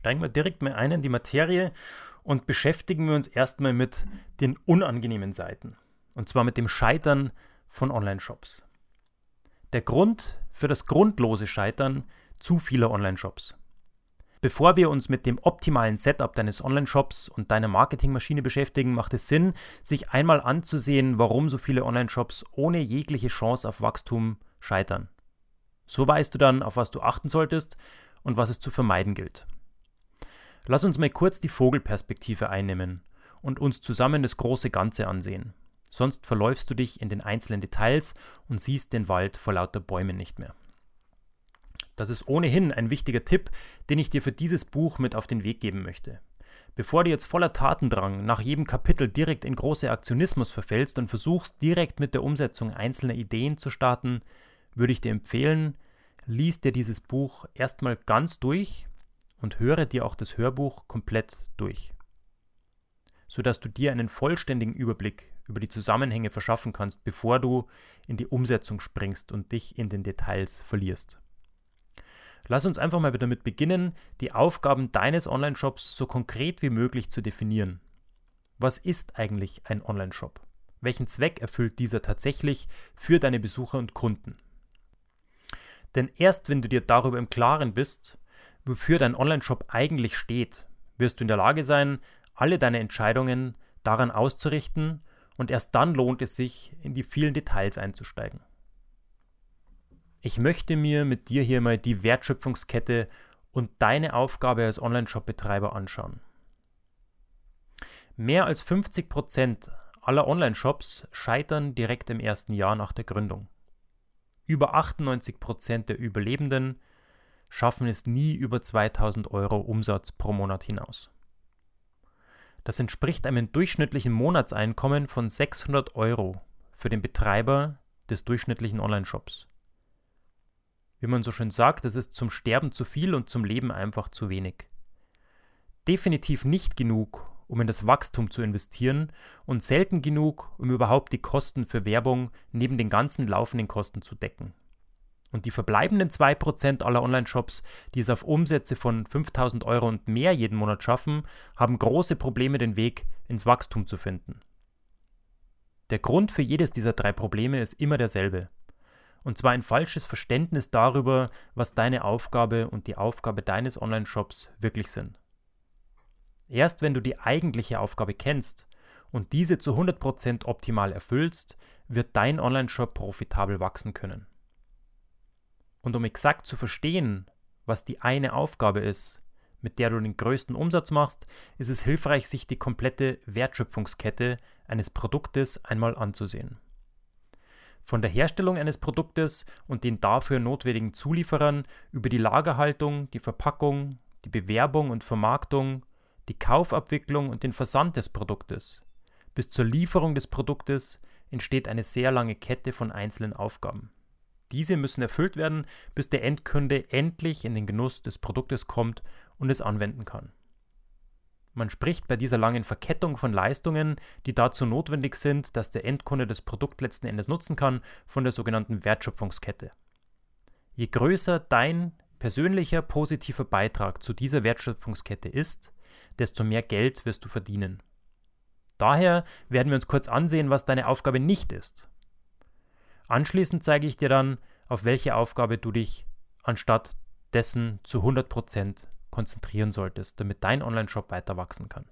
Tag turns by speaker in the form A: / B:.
A: steigen wir direkt mal ein in die Materie und beschäftigen wir uns erstmal mit den unangenehmen Seiten. Und zwar mit dem Scheitern von Online-Shops. Der Grund für das grundlose Scheitern zu vieler Online-Shops. Bevor wir uns mit dem optimalen Setup deines Online-Shops und deiner Marketingmaschine beschäftigen, macht es Sinn, sich einmal anzusehen, warum so viele Online-Shops ohne jegliche Chance auf Wachstum scheitern. So weißt du dann, auf was du achten solltest und was es zu vermeiden gilt. Lass uns mal kurz die Vogelperspektive einnehmen und uns zusammen das große Ganze ansehen. Sonst verläufst du dich in den einzelnen Details und siehst den Wald vor lauter Bäumen nicht mehr. Das ist ohnehin ein wichtiger Tipp, den ich dir für dieses Buch mit auf den Weg geben möchte. Bevor du jetzt voller Tatendrang nach jedem Kapitel direkt in große Aktionismus verfällst und versuchst direkt mit der Umsetzung einzelner Ideen zu starten, würde ich dir empfehlen, lies dir dieses Buch erstmal ganz durch und höre dir auch das Hörbuch komplett durch, sodass du dir einen vollständigen Überblick über die Zusammenhänge verschaffen kannst, bevor du in die Umsetzung springst und dich in den Details verlierst. Lass uns einfach mal damit beginnen, die Aufgaben deines Online-Shops so konkret wie möglich zu definieren. Was ist eigentlich ein Online-Shop? Welchen Zweck erfüllt dieser tatsächlich für deine Besucher und Kunden? Denn erst wenn du dir darüber im Klaren bist, wofür dein Online-Shop eigentlich steht, wirst du in der Lage sein, alle deine Entscheidungen daran auszurichten und erst dann lohnt es sich, in die vielen Details einzusteigen. Ich möchte mir mit dir hier mal die Wertschöpfungskette und deine Aufgabe als Online-Shop-Betreiber anschauen. Mehr als 50% aller Online-Shops scheitern direkt im ersten Jahr nach der Gründung. Über 98% der Überlebenden schaffen es nie über 2000 Euro Umsatz pro Monat hinaus. Das entspricht einem durchschnittlichen Monatseinkommen von 600 Euro für den Betreiber des durchschnittlichen Online-Shops. Wie man so schön sagt, es ist zum Sterben zu viel und zum Leben einfach zu wenig. Definitiv nicht genug, um in das Wachstum zu investieren und selten genug, um überhaupt die Kosten für Werbung neben den ganzen laufenden Kosten zu decken. Und die verbleibenden 2% aller Online-Shops, die es auf Umsätze von 5000 Euro und mehr jeden Monat schaffen, haben große Probleme, den Weg ins Wachstum zu finden. Der Grund für jedes dieser drei Probleme ist immer derselbe. Und zwar ein falsches Verständnis darüber, was deine Aufgabe und die Aufgabe deines Online-Shops wirklich sind. Erst wenn du die eigentliche Aufgabe kennst und diese zu 100% optimal erfüllst, wird dein Online-Shop profitabel wachsen können. Und um exakt zu verstehen, was die eine Aufgabe ist, mit der du den größten Umsatz machst, ist es hilfreich, sich die komplette Wertschöpfungskette eines Produktes einmal anzusehen. Von der Herstellung eines Produktes und den dafür notwendigen Zulieferern über die Lagerhaltung, die Verpackung, die Bewerbung und Vermarktung, die Kaufabwicklung und den Versand des Produktes. Bis zur Lieferung des Produktes entsteht eine sehr lange Kette von einzelnen Aufgaben. Diese müssen erfüllt werden, bis der Endkunde endlich in den Genuss des Produktes kommt und es anwenden kann. Man spricht bei dieser langen Verkettung von Leistungen, die dazu notwendig sind, dass der Endkunde das Produkt letzten Endes nutzen kann, von der sogenannten Wertschöpfungskette. Je größer dein persönlicher positiver Beitrag zu dieser Wertschöpfungskette ist, desto mehr Geld wirst du verdienen. Daher werden wir uns kurz ansehen, was deine Aufgabe nicht ist. Anschließend zeige ich dir dann, auf welche Aufgabe du dich anstatt dessen zu 100% konzentrieren solltest, damit dein Online-Shop weiter wachsen kann.